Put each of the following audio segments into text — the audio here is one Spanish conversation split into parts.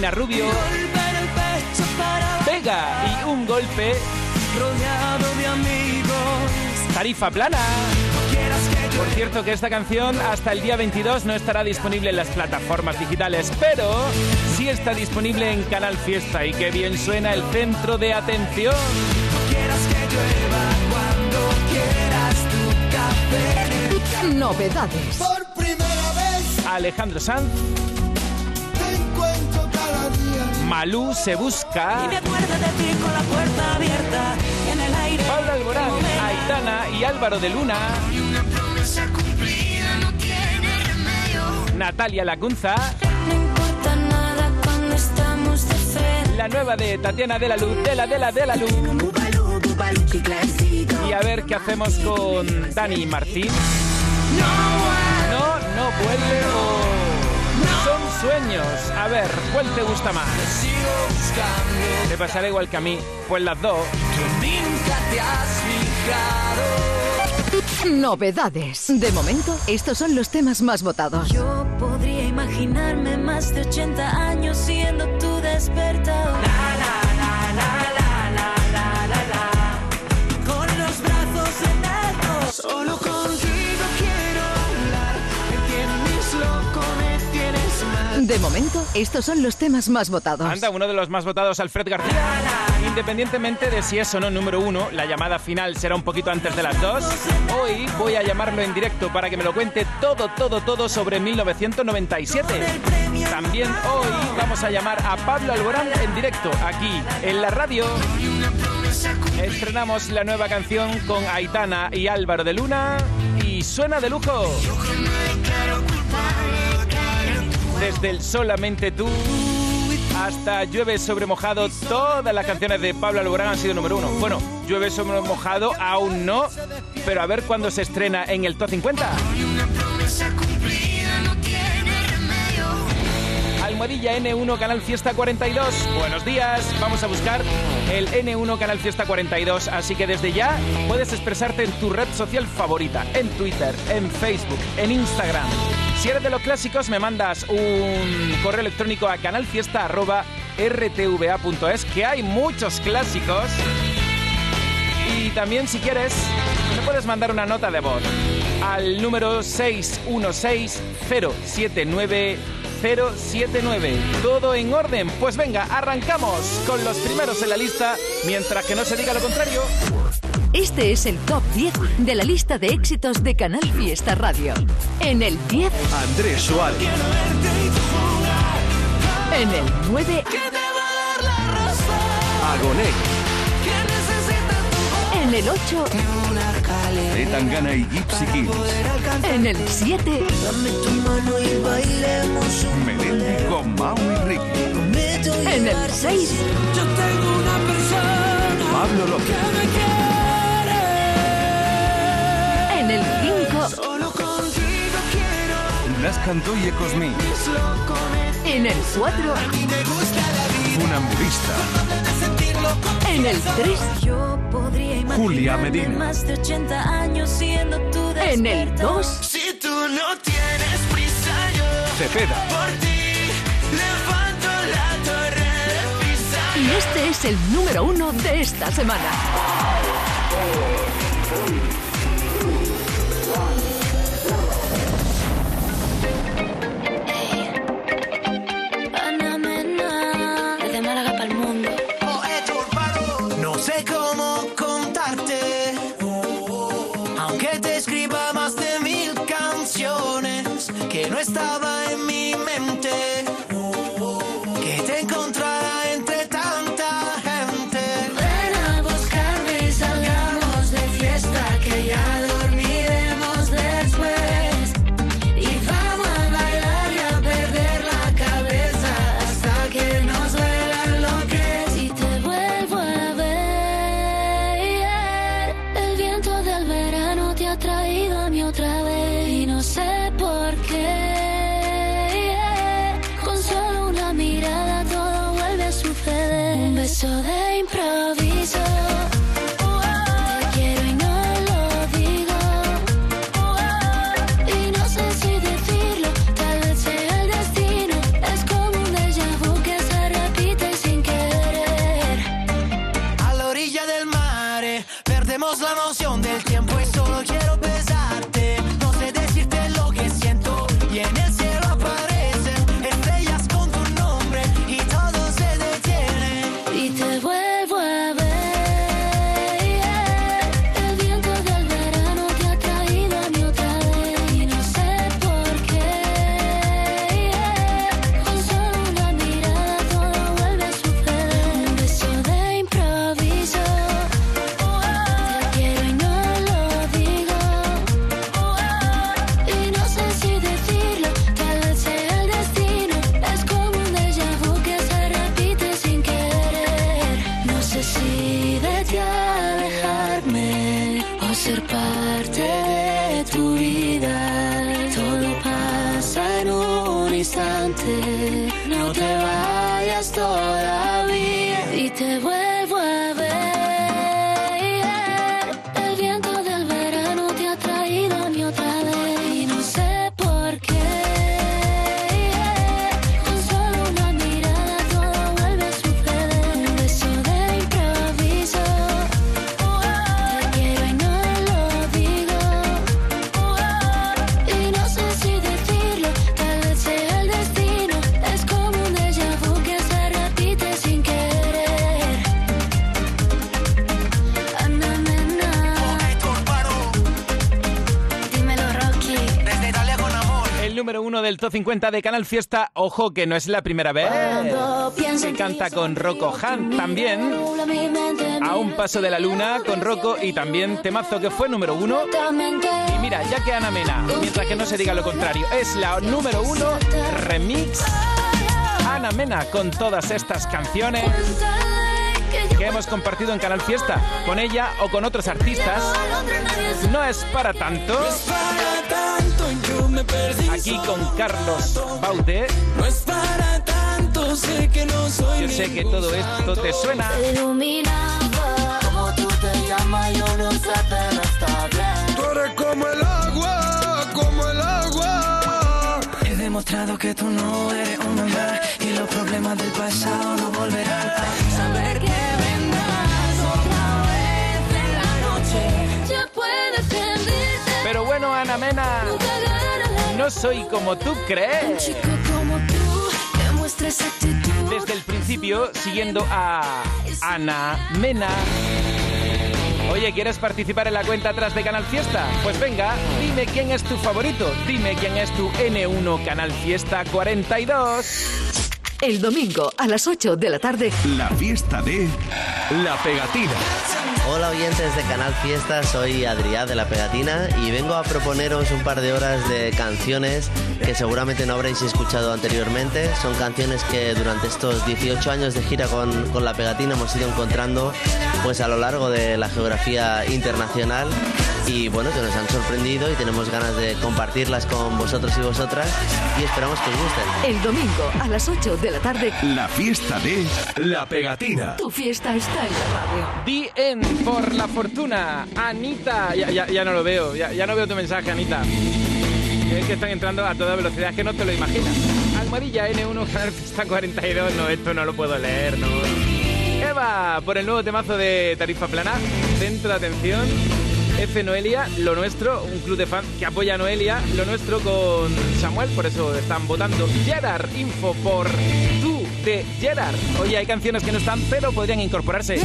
Paulina Rubio, Vega y un golpe rodeado de amigos. Tarifa plana. Por cierto que esta canción hasta el día 22 no estará disponible en las plataformas digitales, pero sí está disponible en Canal Fiesta y que bien suena el centro de atención. Novedades. Por primera vez Alejandro Sanz, Malú se busca, Y me acuerdo de ti con la puerta abierta en el aire. Pablo Alborán, Aitana y Álvaro de Luna, Natalia Lacunza, No importa nada cuando estamos de frente. la nueva de Tatiana de la Luz, de la de la de la Luz. Y a ver qué hacemos con Dani Martín. No, no vuelve o son sueños. A ver, ¿cuál te gusta más? Te pasará igual que a mí, pues las dos. Nunca te has fijado. Novedades. De momento, estos son los temas más votados. Yo podría imaginarme más de 80 años siendo tu despertador. Con los brazos en alto. Solo contigo De momento, estos son los temas más votados. Anda, uno de los más votados, Alfred García. Independientemente de si es o no número uno, la llamada final será un poquito antes de las dos. Hoy voy a llamarlo en directo para que me lo cuente todo, todo, todo sobre 1997. También hoy vamos a llamar a Pablo Alborán en directo, aquí, en la radio. Estrenamos la nueva canción con Aitana y Álvaro de Luna y suena de lujo. Desde el Solamente tú hasta Llueve sobre mojado, todas las canciones de Pablo Alborán han sido número uno. Bueno, Llueve sobre mojado aún no, pero a ver cuándo se estrena en el Top 50. Almohadilla N1 Canal Fiesta 42. Buenos días. Vamos a buscar el N1 Canal Fiesta 42. Así que desde ya puedes expresarte en tu red social favorita, en Twitter, en Facebook, en Instagram. Si eres de los clásicos, me mandas un correo electrónico a canalfiesta.rtva.es, que hay muchos clásicos. Y también, si quieres, me puedes mandar una nota de voz al número 616-079. 079. ¿Todo en orden? Pues venga, arrancamos con los primeros en la lista, mientras que no se diga lo contrario. Este es el top 10 de la lista de éxitos de Canal Fiesta Radio. En el 10, Andrés Suárez. en el 9, Agoné. en el 8, Tangana y Gypsy Kings. en el 7, Melendi con Mau y Ricky. en el 6, Yo tengo una persona Pablo López. Solo contigo quiero. Las Cantoye Cosmi. Es loco, me en el 4, y me gusta la vida. De sentirlo en el 3, Yo podría imaginarme Julia Medina. más de 80 años siendo tu en el despertador. 2, Si tú no tienes prisa, yo Cepeda. por ti levanto la torre de Pisa. y este es el número 1 de esta semana. Estaba en 150 de Canal Fiesta, ojo que no es la primera vez que canta con Rocco Han también. A un paso de la luna con Rocco y también temazo que fue número uno. Y mira, ya que Ana Mena, mientras que no se diga lo contrario, es la número uno remix. Ana Mena con todas estas canciones que hemos compartido en Canal Fiesta, con ella o con otros artistas. No es para tanto. Aquí con Carlos Baute. No es para tanto, sé que no soy Yo sé que todo esto te suena. Como tú te llamas, yo no sé, pero está bien. Tú eres como el agua, como el agua. He demostrado que tú no eres una más y los problemas del pasado no volverán. Saber que vendrás otra vez en la noche. Ya puedes rendirte. Pero bueno, Ana Mena. No soy como tú Un crees. chico como tú actitud. Desde el principio, siguiendo a Ana Mena. Oye, ¿quieres participar en la cuenta atrás de Canal Fiesta? Pues venga, dime quién es tu favorito. Dime quién es tu N1 Canal Fiesta 42. El domingo a las 8 de la tarde, La fiesta de La Pegatina. Hola oyentes de Canal Fiesta, soy Adrián de La Pegatina y vengo a proponeros un par de horas de canciones que seguramente no habréis escuchado anteriormente. Son canciones que durante estos 18 años de gira con, con La Pegatina hemos ido encontrando pues a lo largo de la geografía internacional y bueno, que nos han sorprendido y tenemos ganas de compartirlas con vosotros y vosotras y esperamos que os gusten. el domingo a las 8 de la tarde, La fiesta de La Pegatina. tu fiesta está en la radio. Di en por la fortuna. Anita. Ya, ya- ya no lo veo. Ya, ya no veo tu mensaje, Anita. Es que están entrando a toda velocidad, que no te lo imaginas. Almohadilla N1 Canal Fiesta 42. No, esto no lo puedo leer, no. Eva, por el nuevo temazo de Tarifa Plana. Centro de atención. F Noelia, lo nuestro, un club de fans que apoya a Noelia, lo nuestro con Samuel, por eso están votando. Gerard, info por tú de Gerard. Oye, hay canciones que no están, pero podrían incorporarse.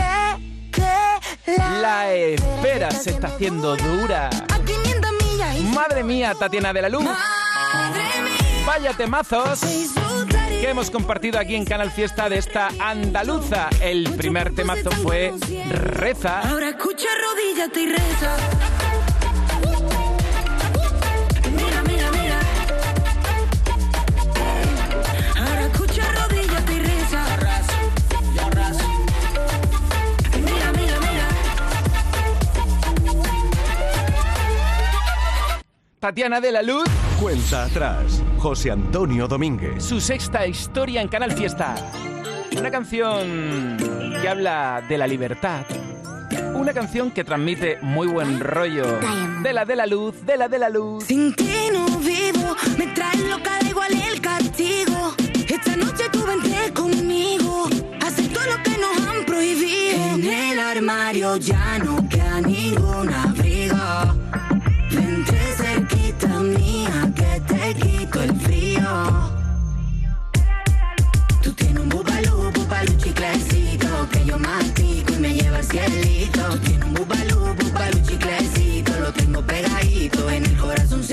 La espera se está haciendo dura. A 500 millas y Madre mía, Tatiana de la Luz. Vaya temazos que hemos compartido aquí en Canal Fiesta de esta andaluza. El primer temazo fue Reza. Ahora escucha, arrodíllate y reza. Mira, mira, mira. Ahora escucha, arrodíllate y reza. Mira, mira, mira. Tatiana de la Luz, Cuenta atrás. José Antonio Domínguez. su sexta historia en Canal Fiesta. Una canción que habla de la libertad. Una canción que transmite muy buen rollo. De la de la luz, de la de la luz. Sin ti no vivo, me traes loca, da igual el castigo. Esta noche tú vente conmigo, acepto lo que nos han prohibido. En el armario ya no queda ningún abrigo. Vente cerquita mía, que te quito el frío. Tú tienes un bubalú, bubalú chiclecito Que yo mastico y me lleva al cielito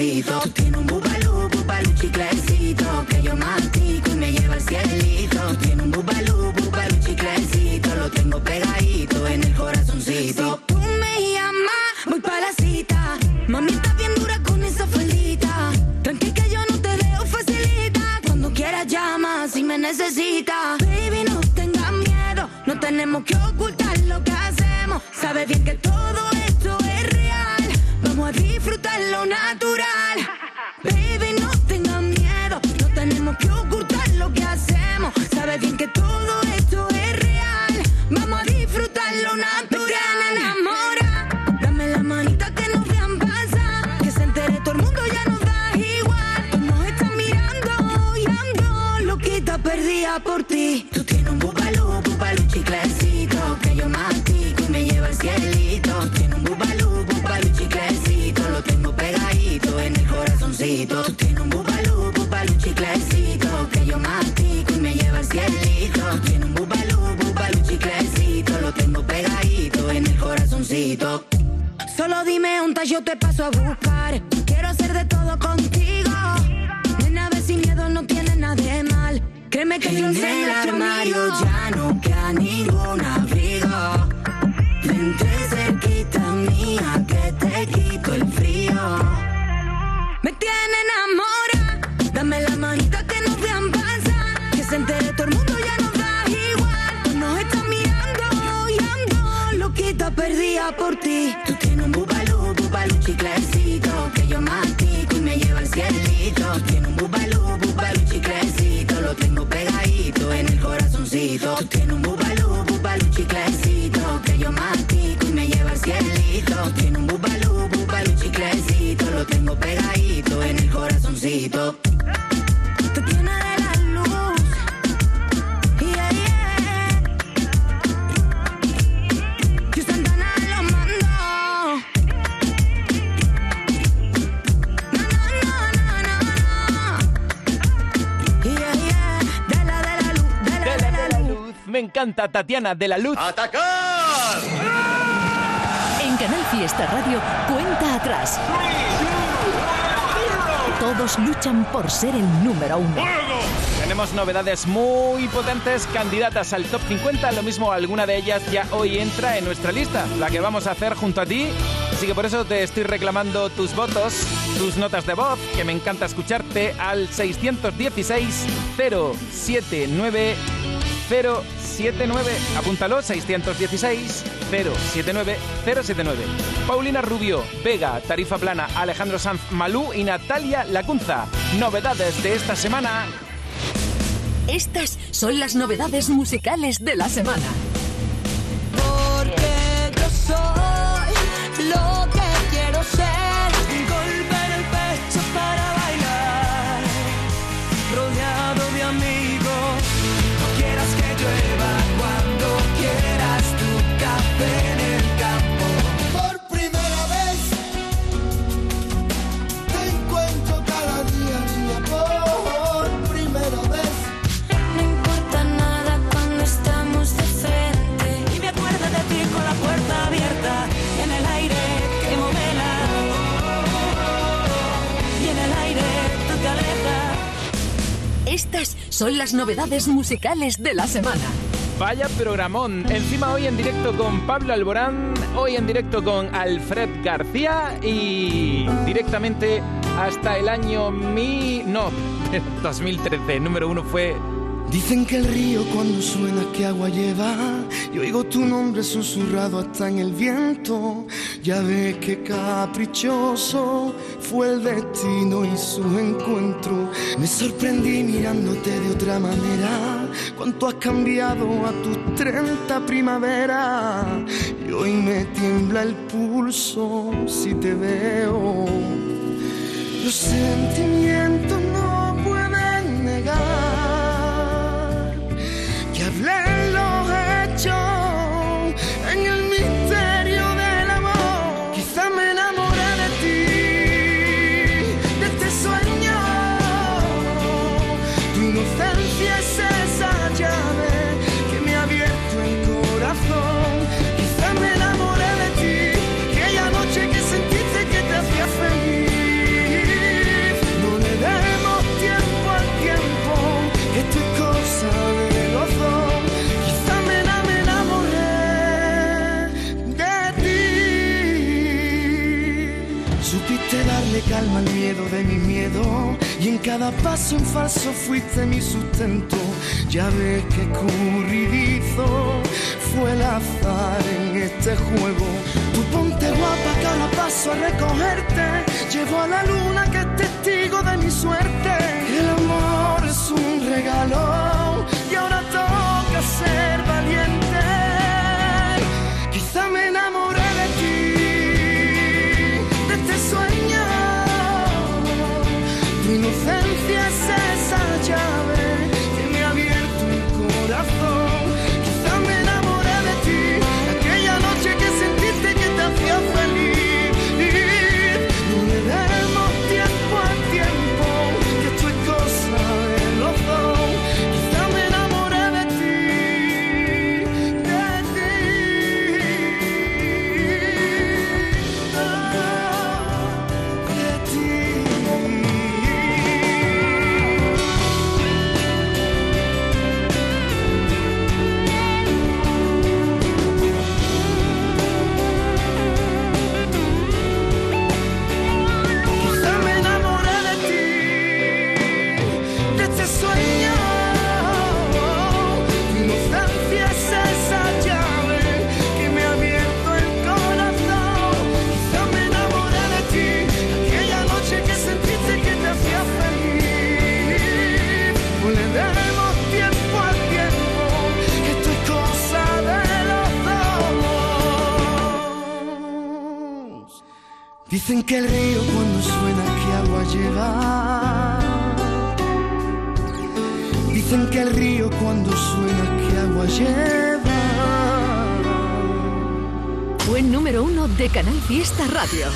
corazoncito Tú tienes un bubalú, bubalú chiclecito Que yo mastico y me lleva al cielito. Tú tienes un bubalú, bubalú chiclecito Lo tengo pegadito en el corazoncito. Si tú me llamas, voy pa' la cita. Mami, estás bien dura con esa faldita. Tranqui que yo no te dejo facilita. Cuando quieras llama si me necesitas. Baby, no tengas miedo No tenemos que ocultar lo que hacemos. Sabes bien que todo Tú tienes un bubalú, bubalú chiclecito que yo mastico y me lleva al cielito. Tienes un bubalú, bubalú chiclecito, lo tengo pegadito en el corazoncito. Tú tienes un bubalú, bubalú chiclecito que yo mastico y me lleva al cielito. Tienes un bubalú, bubalú chiclecito, lo tengo pegadito en el corazoncito. Solo dime un yo te paso a buscar. Quiero hacer de todo contigo. Créeme que yo En sé el armario ya no queda ningún encanta Tatiana de la Luz. En Canal Fiesta Radio, cuenta atrás. Todos luchan por ser el número uno. Tenemos novedades muy potentes, candidatas al top 50. Lo mismo, alguna de ellas ya hoy entra en nuestra lista, la que vamos a hacer junto a ti. Así que por eso te estoy reclamando tus votos, tus notas de voz, que me encanta escucharte al 616 079 079. Apúntalo, 616 079 079. Paulina Rubio, Vega, Tarifa Plana, Alejandro Sanz Malú y Natalia Lacunza. Novedades de esta semana. Estas son las novedades musicales de la semana. Son las novedades musicales de la semana. Vaya programón. Encima hoy en directo con Pablo Alborán, hoy en directo con Alfred García y directamente hasta el año mi... no, 2013. Número uno fue Dicen que el río cuando suena que agua lleva y oigo tu nombre susurrado hasta en el viento. Ya ves que caprichoso fue el destino y su encuentro. Me sorprendí mirándote de otra manera. Cuánto has cambiado a tus 30 primavera y hoy me tiembla el pulso si te veo. Los sentimientos que el río cuando suena que agua lleva. Dicen que el río cuando suena que agua lleva. Buen número uno de Canal Fiesta Radio.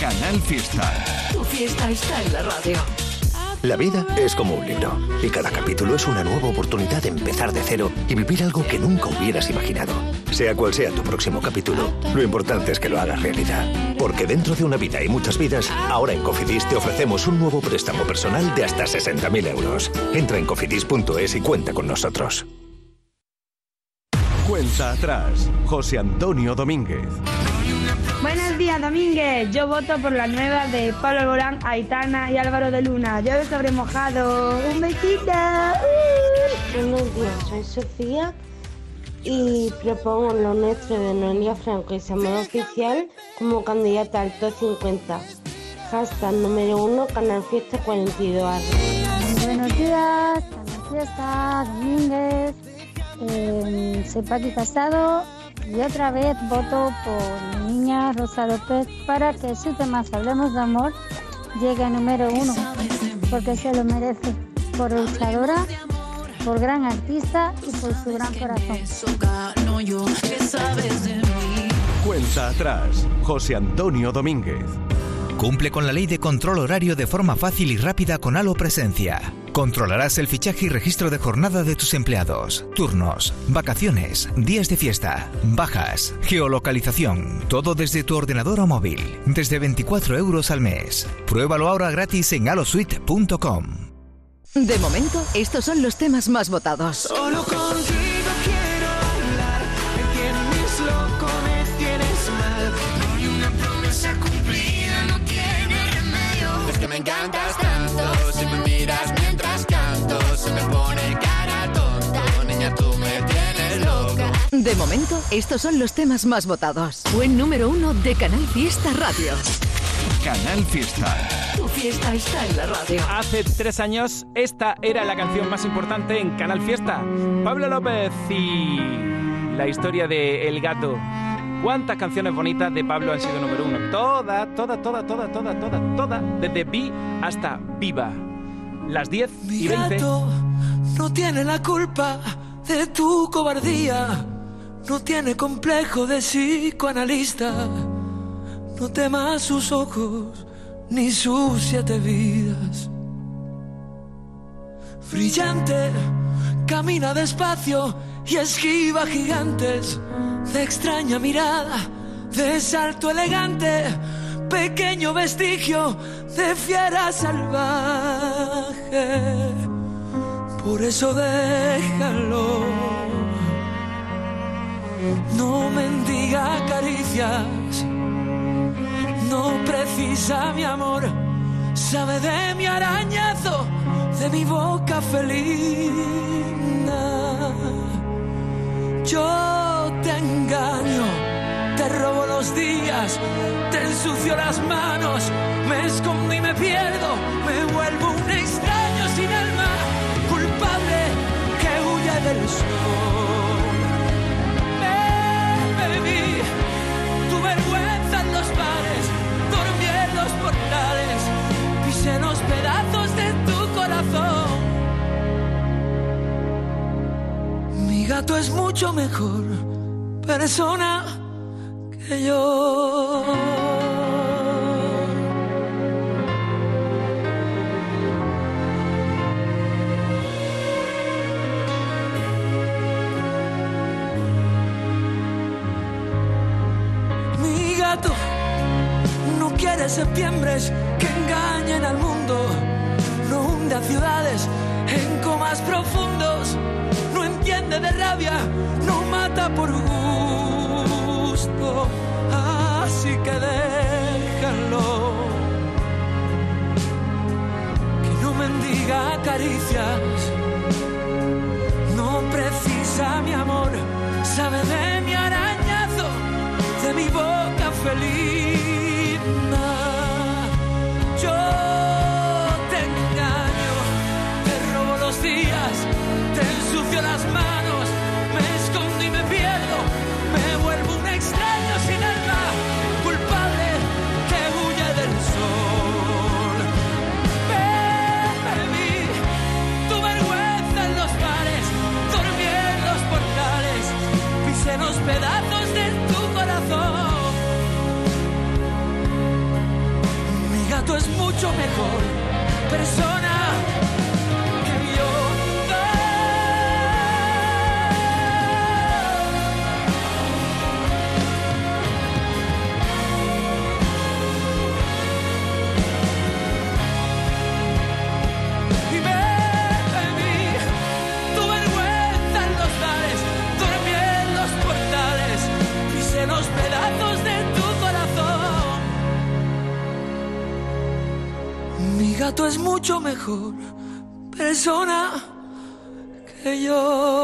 Canal Fiesta. Tu fiesta está en la radio. La vida es como un libro y cada capítulo es una nueva oportunidad de empezar de cero y vivir algo que nunca hubieras imaginado. Sea cual sea tu próximo capítulo, lo importante es que lo hagas realidad. Porque dentro de una vida y muchas vidas, ahora en Cofidis te ofrecemos un nuevo préstamo personal de hasta 60.000 euros. Entra en cofidis.es y cuenta con nosotros. Cuenta atrás. José Antonio Domínguez. Buenos días, Domínguez. Yo voto por la nueva de Pablo Alborán, Aitana y Álvaro de Luna. Llueve sobre mojado. Un besito. Buenos días, soy Sofía y propongo lo nuestro de Noelia Franco y Samuel Oficial como candidata al top 50. Hashtag número 1, Canal Fiesta 42. Buenos días, Canal Fiesta, Domínguez. Eh, soy Paqui Casado y otra vez voto por mi niña Rosa López para que su tema Hablemos de Amor llegue a número uno, porque se lo merece, por luchadora, por gran artista y por su gran corazón. Cuenta atrás. José Antonio Domínguez. Cumple con la ley de control horario de forma fácil y rápida con Halo Presencia. Controlarás el fichaje y registro de jornada de tus empleados, turnos, vacaciones, días de fiesta, bajas, geolocalización, todo desde tu ordenador o móvil, desde 24 euros al mes. Pruébalo ahora gratis en halosuite.com. De momento, estos son los temas más votados. Solo contigo quiero hablar. Me tienes loco, me tienes mal. No hay una promesa cumplida, no tiene remedio. Es que me encantas tanto. Si me miras mientras canto, se me pone cara tonta. Niña, tú me tienes loca. De momento, estos son los temas más votados. Buen número uno de Canal Fiesta Radio. Canal Fiesta. Fiesta está en la radio. Hace tres años, esta era la canción más importante en Canal Fiesta. Pablo López y la historia de El Gato. ¿Cuántas canciones bonitas de Pablo han sido número uno? Toda, toda, toda, toda, toda, toda, toda. Desde Vi hasta Viva. Las 10 Mi y 20. gato no tiene la culpa de tu cobardía. No tiene complejo de psicoanalista. No temas sus ojos ni sus siete vidas. Brillante, camina despacio y esquiva gigantes. De extraña mirada, de salto elegante, pequeño vestigio de fiera salvaje. Por eso déjalo. No mendiga caricias no precisa mi amor, sabe de mi arañazo, de mi boca felina. Yo te engaño, te robo los días, te ensucio las manos, me escondo y me pierdo, me vuelvo un extraño sin alma, culpable que huye del sol. Me bebí tu vergüenza en los portales, pisé los pedazos de tu corazón. Mi gato es mucho mejor persona que yo. No quiere septiembres que engañen al mundo, no hunde a ciudades en comas profundos, no entiende de rabia, no mata por gusto, así que déjalo. Que no mendiga caricias, no precisa mi amor, sabe de mi arañazo, de mi boca felina. Mucho mejor persona que yo.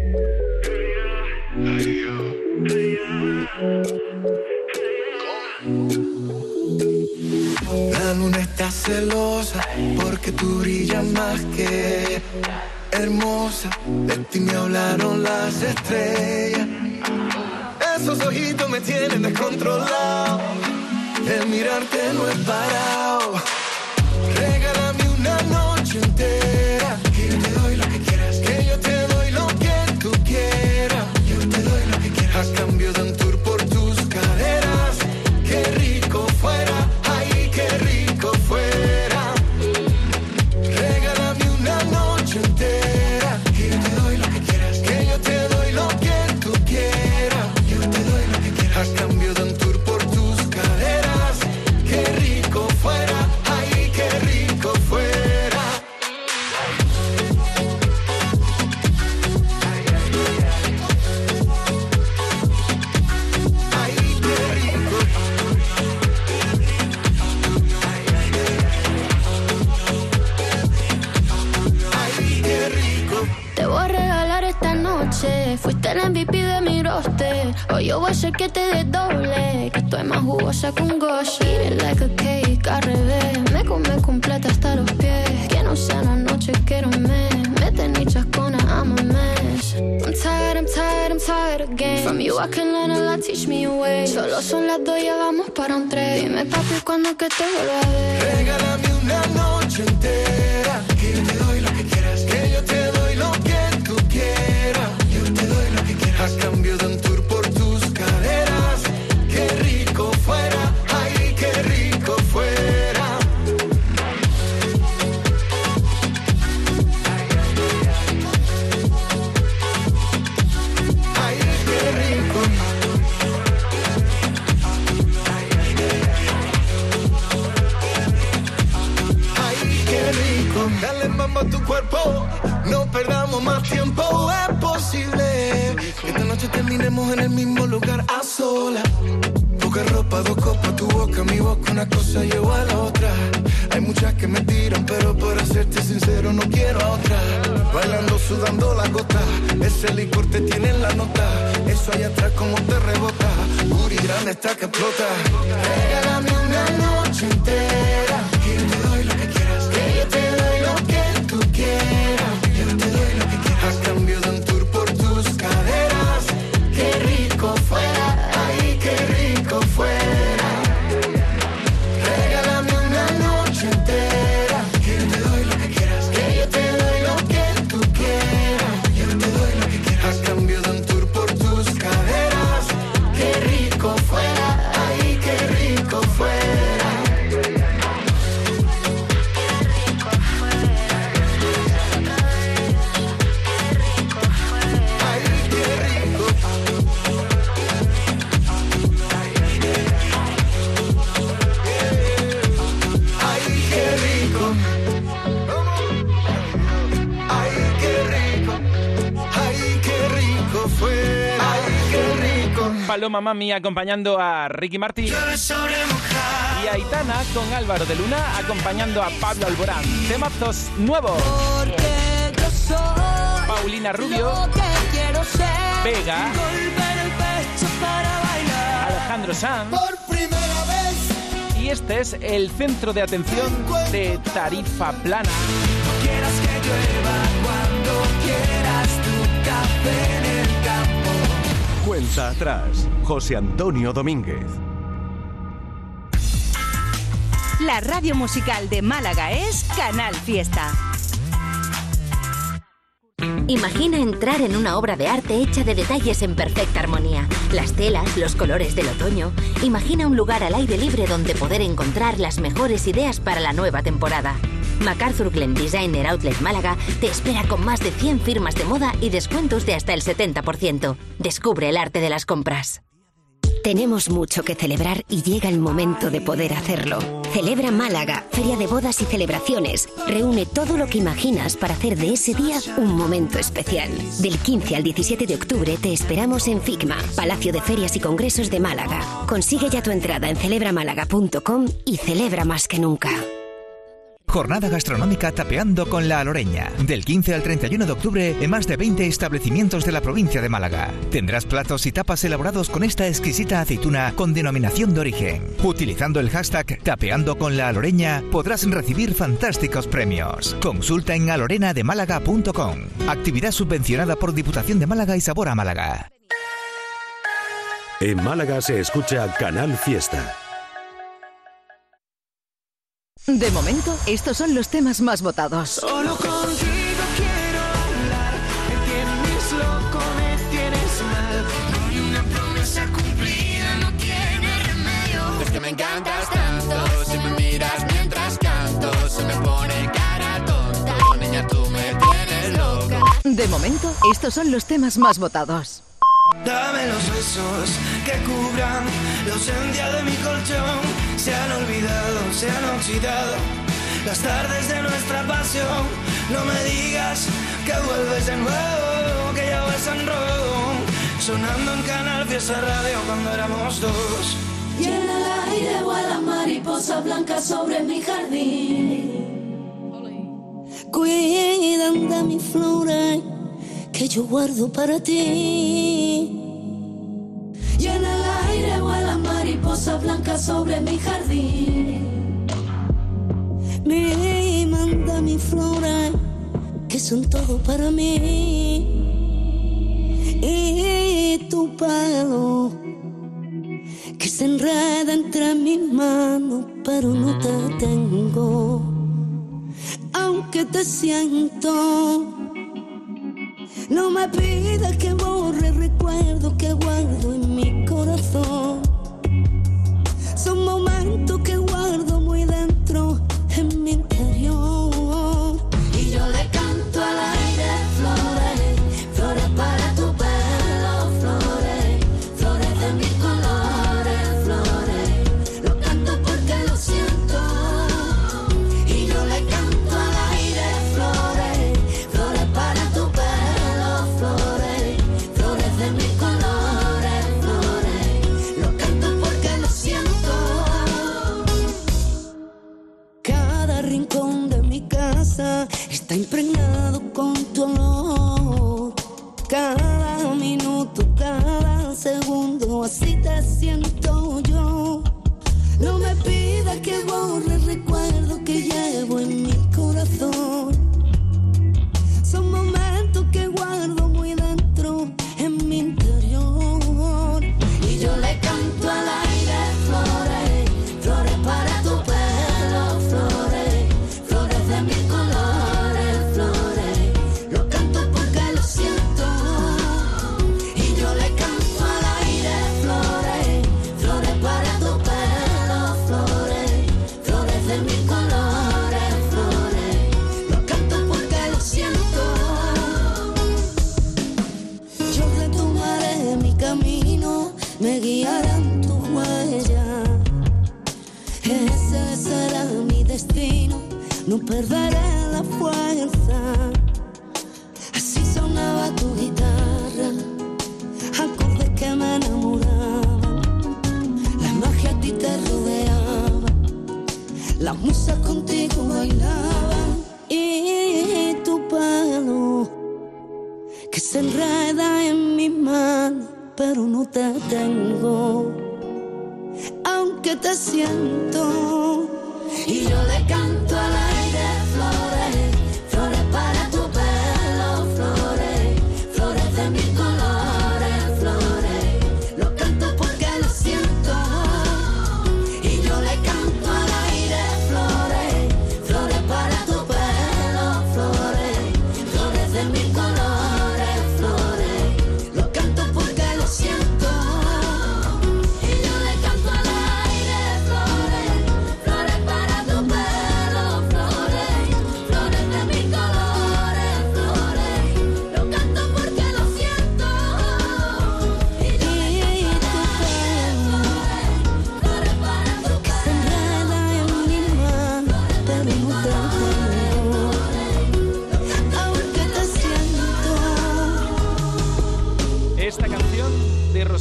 Celosa porque tú brillas más que hermosa. De ti me hablaron las estrellas. Esos ojitos me tienen descontrolado. El mirarte no es parado. Hacer que te desdoble. Que estoy más jugosa un gosh. Eat it like a cake al revés. Me come completa hasta los pies. Que no sea una noche, quiero un mes. Mete ni chascona, I'm a mess. I'm tired, I'm tired, I'm tired again. From you I can learn a lot, teach me a way. Solo son las dos, ya vamos para un tren. Dime papi, cuando que te vuelva a ver. Regálame una noche entera. Tu cuerpo. No perdamos más tiempo. Es posible esta noche terminemos en el mismo lugar a solas. Poca ropa, dos copas, tu boca, mi boca, una cosa lleva a la otra. Hay muchas que me tiran, pero para serte sincero no quiero a otra. Bailando, sudando la gota, ese licor te tiene en la nota. Eso allá atrás como te rebota, Booty grande está que explota. Regálame una noche entera, Paloma Mami acompañando a Ricky mojado. y Aitana con Álvaro de Luna acompañando a Pablo Alborán. Temazos nuevos. Paulina Rubio. Vega. Alejandro Sanz. Y este es el centro de atención de Tarifa Plana. No quieras que llueva cuando quieras tu café en el campo. Cuenta atrás. José Antonio Domínguez. La radio musical de Málaga es Canal Fiesta. Imagina entrar en una obra de arte hecha de detalles en perfecta armonía. Las telas, los colores del otoño. Imagina un lugar al aire libre donde poder encontrar las mejores ideas para la nueva temporada. MacArthur Glen Designer Outlet Málaga te espera con más de 100 firmas de moda y descuentos de hasta el 70%. Descubre el arte de las compras. Tenemos mucho que celebrar y llega el momento de poder hacerlo. Celebra Málaga, Feria de Bodas y Celebraciones. Reúne todo lo que imaginas para hacer de ese día un momento especial. Del 15 al 17 de octubre te esperamos en FICMA, Palacio de Ferias y Congresos de Málaga. Consigue ya tu entrada en celebramálaga.com y celebra más que nunca. Jornada gastronómica Tapeando con la Aloreña. Del 15 al 31 de octubre en más de 20 establecimientos de la provincia de Málaga. Tendrás platos y tapas elaborados con esta exquisita aceituna con denominación de origen. Utilizando el hashtag Tapeando podrás recibir fantásticos premios. Consulta en alorenademálaga.com. Actividad subvencionada por Diputación de Málaga y Sabor a Málaga. En Málaga se escucha Canal Fiesta. De momento, estos son los temas más votados. Solo contigo quiero hablar. Me tienes loco, me tienes mal. Y una promesa cumplida no tiene remedio. Es que me encantas tanto. Si me miras mientras canto, se me pone cara tonta. Niña, tú me tienes loca. De momento, estos son los temas más votados. Dame los besos que cubran la ausencia de mi colchón. Se han olvidado, se han oxidado las tardes de nuestra pasión. No me digas que vuelves de nuevo, que ya vas en rojo. Sonando en Canal Fiesta Radio cuando éramos dos. Y en el aire vuelan mariposas blancas sobre mi jardín. Cuidan de mis flores que yo guardo para ti. Vuelan mariposas blancas sobre mi jardín. Me manda mis flores que son todo para mí. Y tu pelo que se enreda entre mis manos, pero no te tengo. Aunque te siento, no me pidas que borre recuerdos que guardo en mi corazón. Son momentos que guardo muy dentro en mi interior. Está impregnado con tu olor. Cada minuto, cada segundo, así te siento yo. No me pidas que borre el recuerdo que llevo en mi corazón. Son momentos que guardo muy dentro en mi interior. Perderé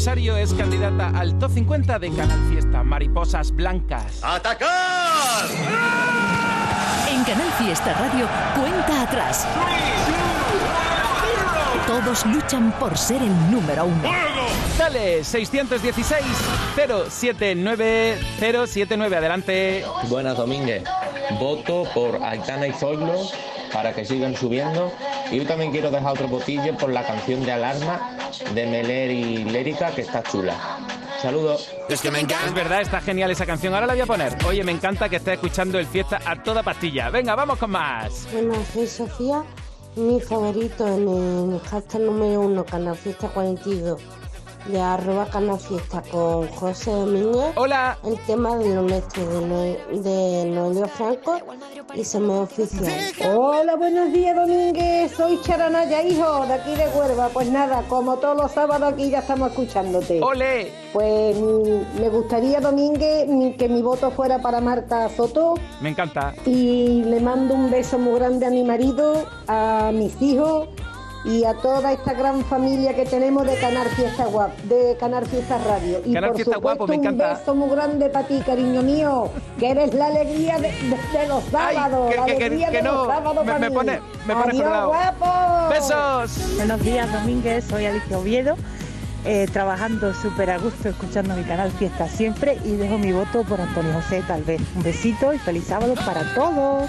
Rosario es candidata al top 50 de Canal Fiesta. Mariposas blancas. ¡Atacar! En Canal Fiesta Radio, cuenta atrás. Todos luchan por ser el número uno. Dale, 616-079-079. Adelante. Buenas, Domínguez. Voto por Aitana y Zoilo para que sigan subiendo. Y yo también quiero dejar otro botillo por la canción de Alarma de Meler y Lérica, que está chula. Saludos. Es que me encanta. Es verdad, está genial esa canción. Ahora la voy a poner. Oye, me encanta que estés escuchando el fiesta a toda pastilla. Venga, vamos con más. Bueno, soy Sofía. Mi favorito en el hashtag número uno, Canal Fiesta 42, de arroba Canal Fiesta con José Domínguez. Hola. El tema de lo nuestro de, Noe- de Noelio Franco y me oficial. Hola, buenos días, Domínguez. Soy Charanaya, hijo, de aquí de Huelva. Pues nada, como todos los sábados aquí ya estamos escuchándote. ¡Ole! Pues mm, me gustaría, Domínguez, mm, que mi voto fuera para Marta Soto. Me encanta. Y le mando un beso muy grande a mi marido, a mis hijos y a toda esta gran familia que tenemos de Canal Fiesta Guap, de Fiesta Radio. Y Canal por Fiesta supuesto Guapo, me un encanta. beso muy grande para ti, cariño mío, que eres la alegría de, de- de los sábados, que- la que- que- alegría que de no, los sábados me- para me mí. pone- me pone Adiós, colorado. guapo. ¡Besos! Buenos días, Domínguez. Soy Alicia Oviedo, eh, trabajando súper a gusto, escuchando mi canal Fiesta siempre y dejo mi voto por Antonio José, tal vez. Un besito y feliz sábado para todos.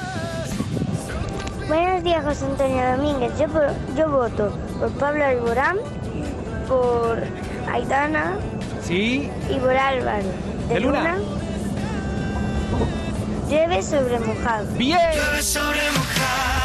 Buenos días, José Antonio Domínguez. Yo, por- yo voto por Pablo Alborán, por Aitana Sí. y por Álvaro. De Luna. Llueve sobre mojado. Bien. Llueve sobre mojado.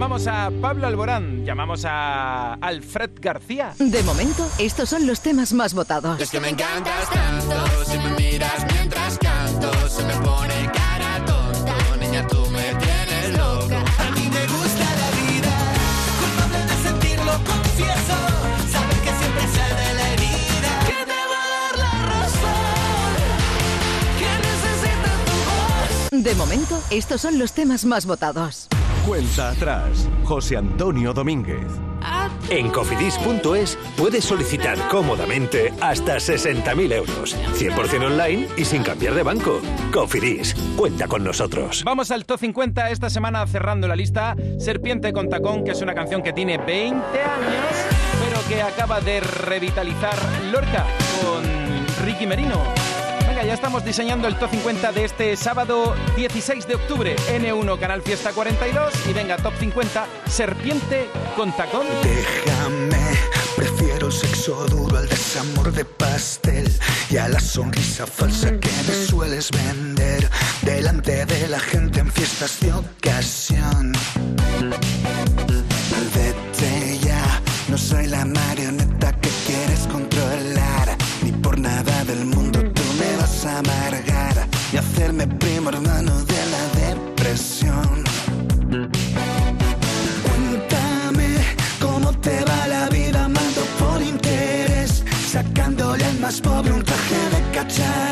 Llamamos a Pablo Alborán, llamamos a Alfred García. De momento, estos son los temas más votados. Es que me encantas tanto, si me miras mientras canto, se me pone cara tonta. Niña, tú me tienes loca. A mí me gusta la vida, culpable de sentirlo, confieso. Saber que siempre sale de la herida. Que te va a dar la razón. Que necesita tu voz. De momento, estos son los temas más votados. Cuenta atrás. José Antonio Domínguez. En cofidis.es puedes solicitar cómodamente hasta 60.000 euros. 100% online y sin cambiar de banco. Cofidis, cuenta con nosotros. Vamos al top 50 esta semana cerrando la lista. Serpiente con tacón, que es una canción que tiene 20 años, pero que acaba de revitalizar Lorca con Ricky Merino ya estamos diseñando el top 50 de este sábado 16 de octubre. N1 Canal Fiesta 42 y venga, top 50, Serpiente con tacón. Déjame, prefiero el sexo duro al desamor de pastel y a la sonrisa falsa que me sueles vender delante de la gente en fiestas de ocasión. Vete ya, no soy la madre amargar y hacerme primo hermano de la depresión. Cuéntame cómo te va la vida amando por interés, sacándole al más pobre un traje de cachar.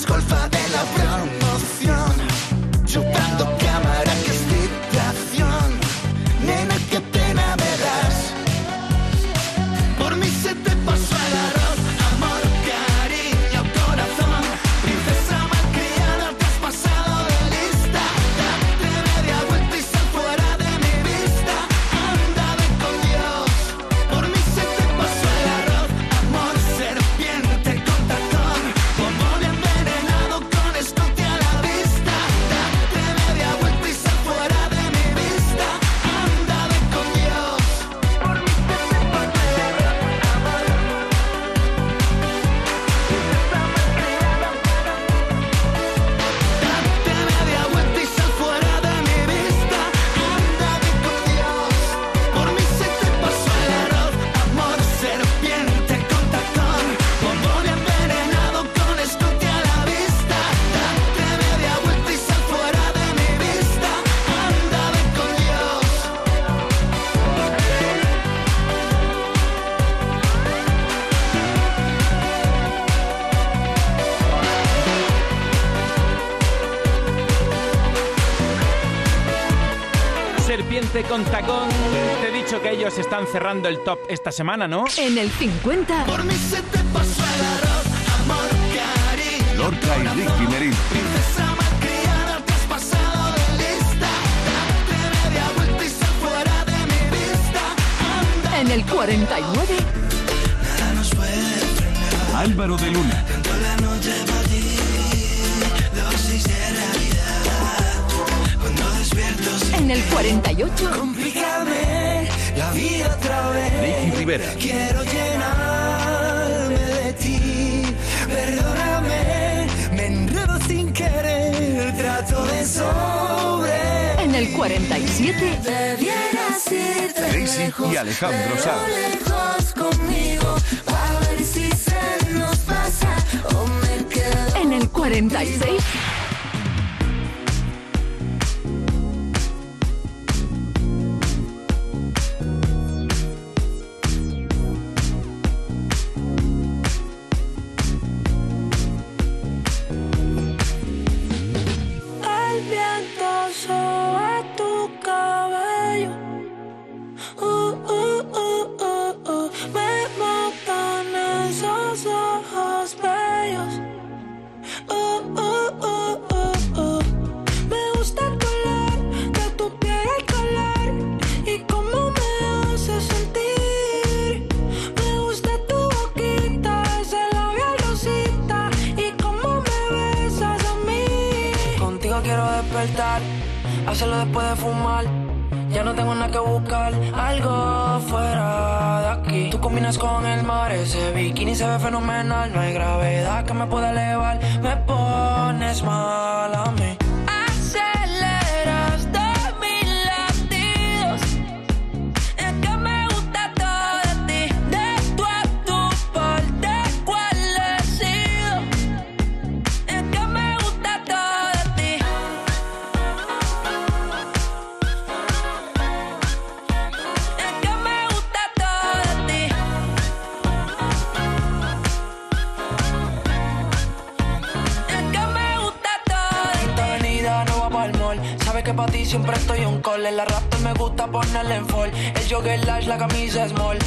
ascoltare con tacón. Te he dicho que ellos están cerrando el top esta semana, ¿no? En el 50. Por mí se te pasó el arroz, amor, cariño. Lorca y Ricky Merín. Princesa malcriada, te has pasado de lista. Media fuera de mi. Anda, en el 49. Nada nos puede. Álvaro de Luna. en el 48. Complícame la vida otra vez. Rivera. Quiero llenarme de ti. Perdóname, me enredo sin querer. Trato de sobre. En el 47. Debieras irte Tracy lejos, y Alejandro Sanz. lejos conmigo. Para ver si se nos pasa o me quedo. En el 46. Que para ti siempre estoy un call. La rap me gusta ponerle en fall. El jogger large, la camisa small.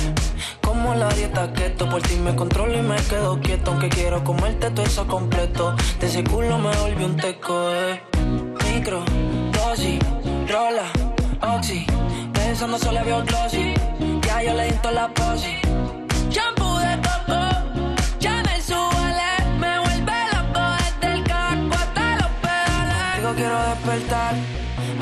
Como la dieta keto, por ti me controlo y me quedo quieto. Aunque quiero comerte todo eso completo. De ese culo me volví un teco, eh. Micro, dosis, rola, oxi. Pensando solo había glossy. Ya yo le di la posi. Shampoo de coco, el quiero despertar,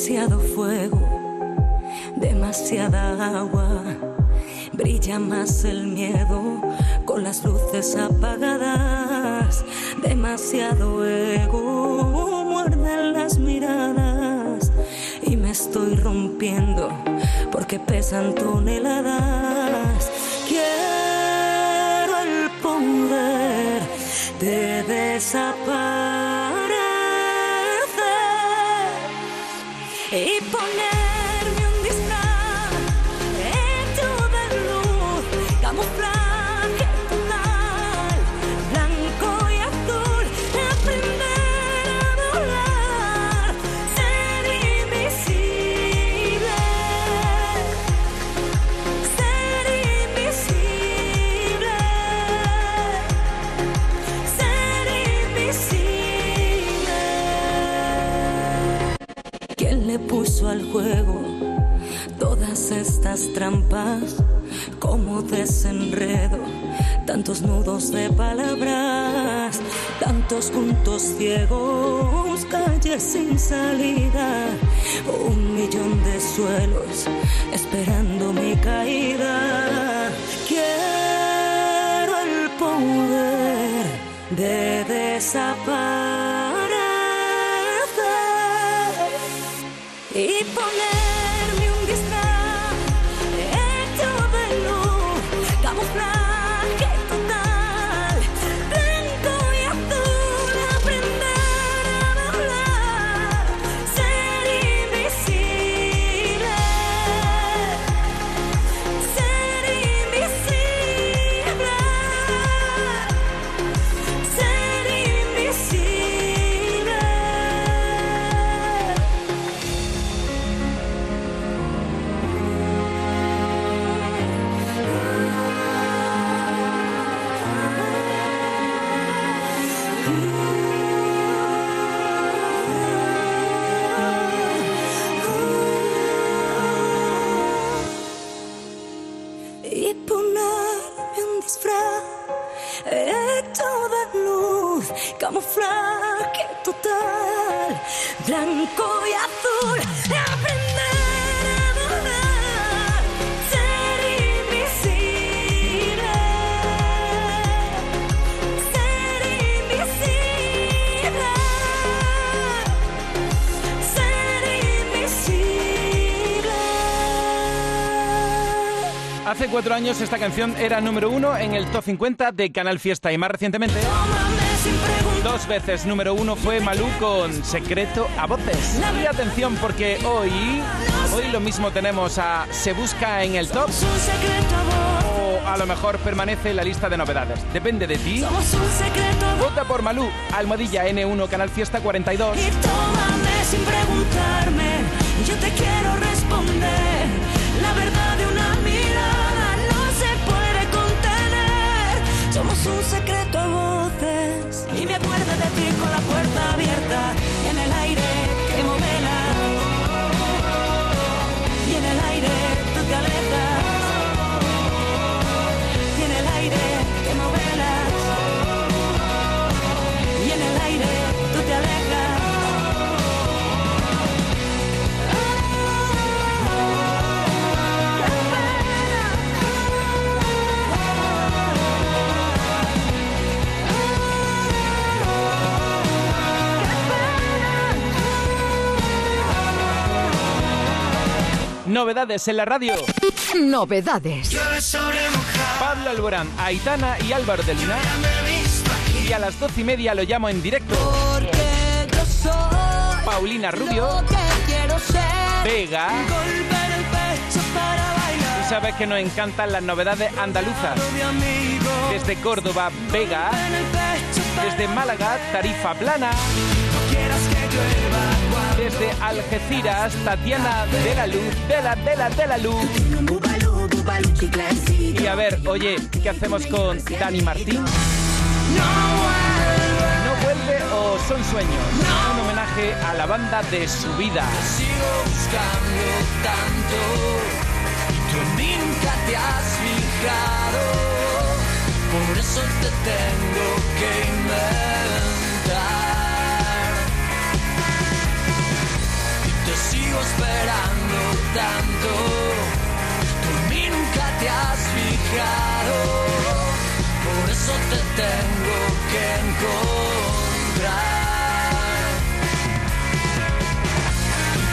Demasiado fuego, demasiada agua. Brilla más el miedo con las luces apagadas. Demasiado ego, muerden las miradas. Y me estoy rompiendo porque pesan toneladas. Quiero el poder de desaparecer y ponerme estas trampas? Como desenredo, tantos nudos de palabras, tantos puntos ciegos, calles sin salida, un millón de suelos esperando mi caída. Quiero el poder de desaparecer y ponerme años esta canción era número uno en el top 50 de Canal Fiesta y más recientemente dos veces número uno fue Malú con Secreto a Voces. Y atención porque hoy, hoy lo mismo tenemos a Se Busca en el top o a lo mejor permanece en la lista de novedades. Depende de ti. Vota por Malú, Almohadilla N1, Canal Fiesta 42. Y tómame sin preguntarme, un secreto a voces. Y me acuerdo de ti con la puerta abierta. Novedades en la radio. Novedades. Pablo Alborán, Aitana y Álvaro de Luna. Y a las doce y media lo llamo en directo. Porque yo soy Paulina Rubio. Vega. Tú sabes que nos encantan las novedades andaluzas. Desde Córdoba, Vega. Desde Málaga, Tarifa Plana. Desde Algeciras, Tatiana de la Luz, de la, de la, de la Luz. Y a ver, oye, ¿qué hacemos con Dani Martín? No vuelve. ¿No vuelve o son sueños? Un homenaje a la banda de su vida. Sigo nunca te has fijado. Por eso te tengo que inventar. Te sigo esperando tanto. Tú en mí nunca te has fijado. Por eso te tengo que encontrar.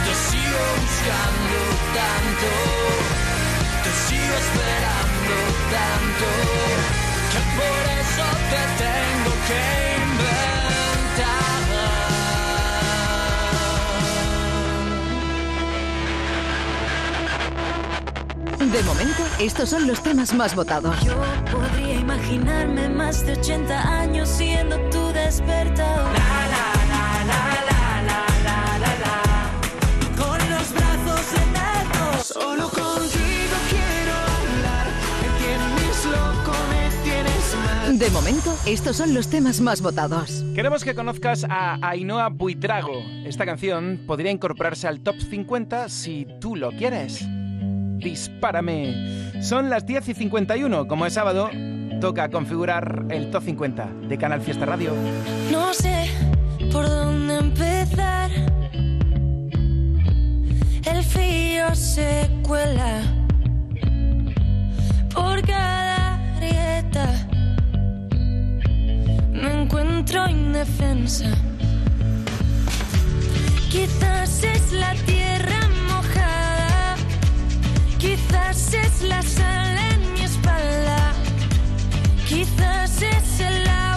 Te sigo buscando tanto, te sigo esperando tanto, que por eso te tengo que inventar. De momento, estos son los temas más votados. Yo podría imaginarme más de 80 años siendo tu despertador. La, la, la, la, la, la, la, la, Con los brazos en alto. Solo contigo quiero hablar. Me tienes loco, me tienes mal. De momento, estos son los temas más votados. Queremos que conozcas a Ainhoa Buitrago. Esta canción podría incorporarse al top 50 si tú lo quieres. Dispárame. Son las 10 y 51. Como es sábado, toca configurar el top 50 de Canal Fiesta Radio. No sé por dónde empezar. El frío se cuela por cada grieta. Me encuentro indefensa. Quizás es la tierra. Quizás es la sal en mi espalda. Quizás es el agua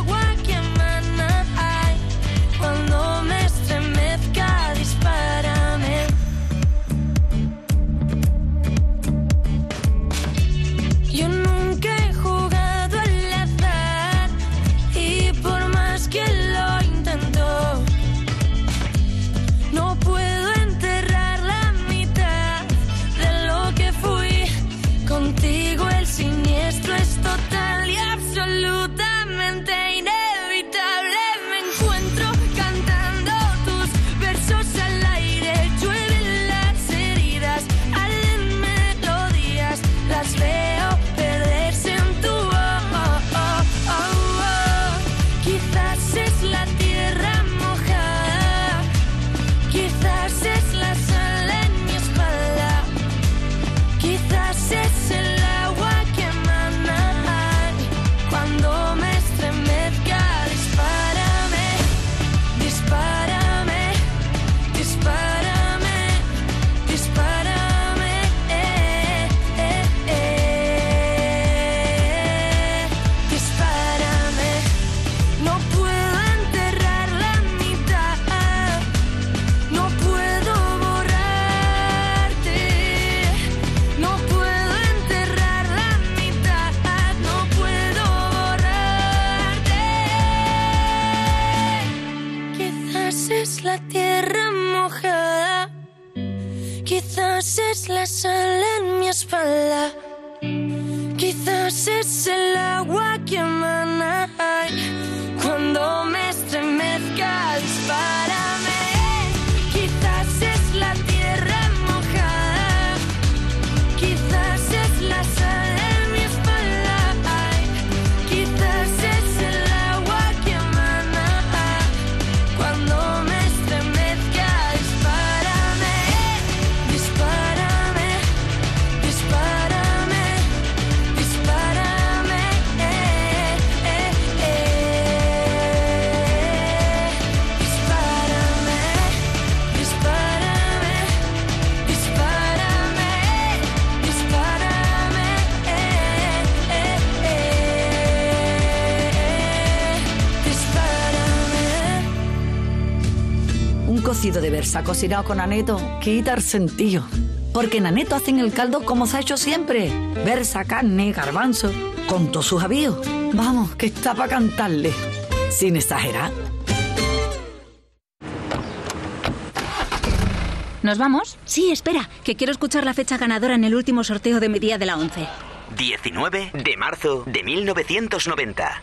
Un cocido de versa cocinado con aneto quita el sentido. Porque en aneto hacen el caldo como se ha hecho siempre. Versa, carne, garbanzo, con todos sus avíos. Vamos, que está para cantarle. Sin exagerar. ¿Nos vamos? Sí, espera, que quiero escuchar la fecha ganadora en el último sorteo de mi día de la 11. 19 de marzo de 1990.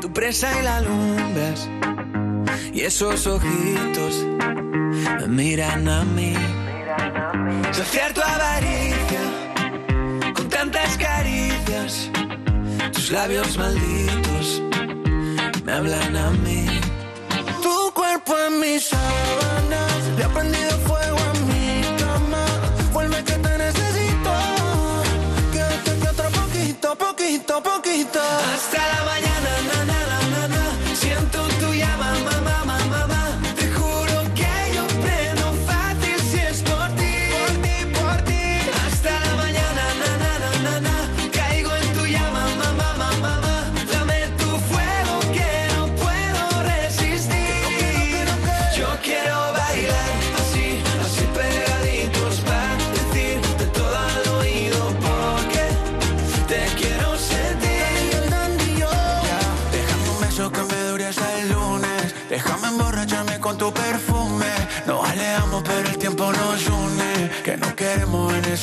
tu presa y la alumbras. Y esos ojitos me miran a mí. Saciar tu avaricia con tantas caricias. Tus labios malditos me hablan a mí. Tu cuerpo en mis sábanas le ha prendido fuego a mi cama. Vuelve que te necesito. Quédate que otro poquito, poquito, poquito. Hasta la mañana,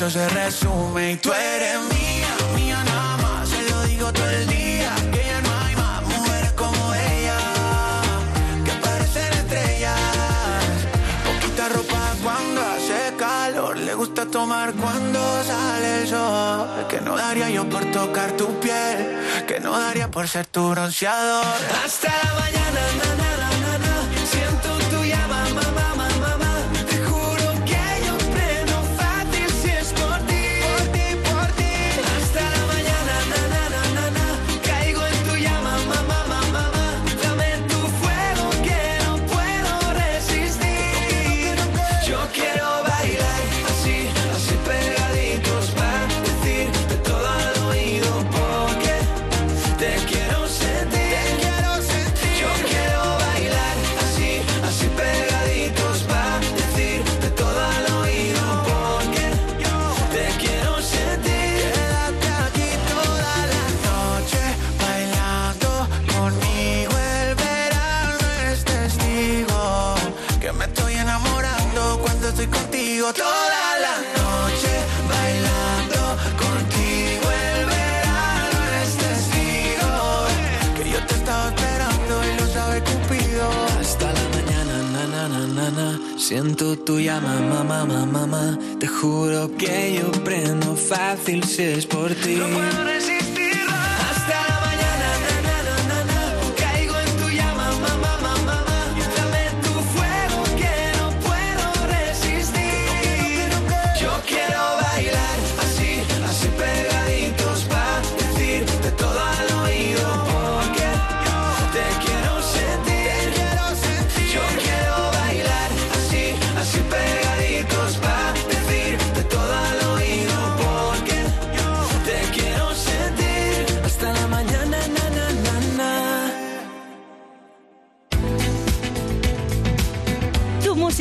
eso se resume. Y tú eres mía, mía nada más. Se lo digo todo el día. Que ya no hay más mujeres como ella. Que parecen estrellas. Poquita ropa cuando hace calor. Le gusta tomar cuando sale el sol. Que no daría yo por tocar tu piel. Que no daría por ser tu bronceador. Hasta la mañana, Siento tu llama, mamá, mamá, mamá. Te juro que yo prendo fácil si es por ti.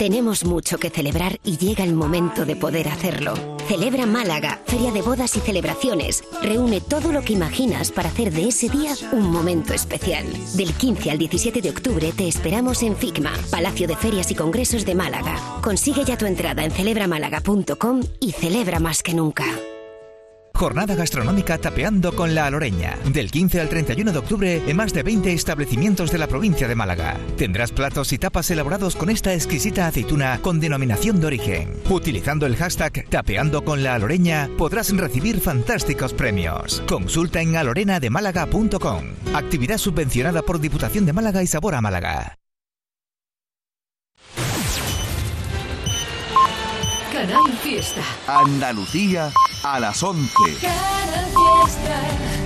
Tenemos mucho que celebrar y llega el momento de poder hacerlo. Celebra Málaga, Feria de Bodas y Celebraciones. Reúne todo lo que imaginas para hacer de ese día un momento especial. Del 15 al 17 de octubre te esperamos en FICMA, Palacio de Ferias y Congresos de Málaga. Consigue ya tu entrada en celebramálaga.com y celebra más que nunca. Jornada gastronómica Tapeando con la Aloreña. Del 15 al 31 de octubre en más de 20 establecimientos de la provincia de Málaga. Tendrás platos y tapas elaborados con esta exquisita aceituna con denominación de origen. Utilizando el hashtag Tapeando con la Aloreña podrás recibir fantásticos premios. Consulta en alorenademálaga.com. Actividad subvencionada por Diputación de Málaga y Sabor a Málaga. Canal Fiesta. Andalucía a las 11. Canal Fiesta.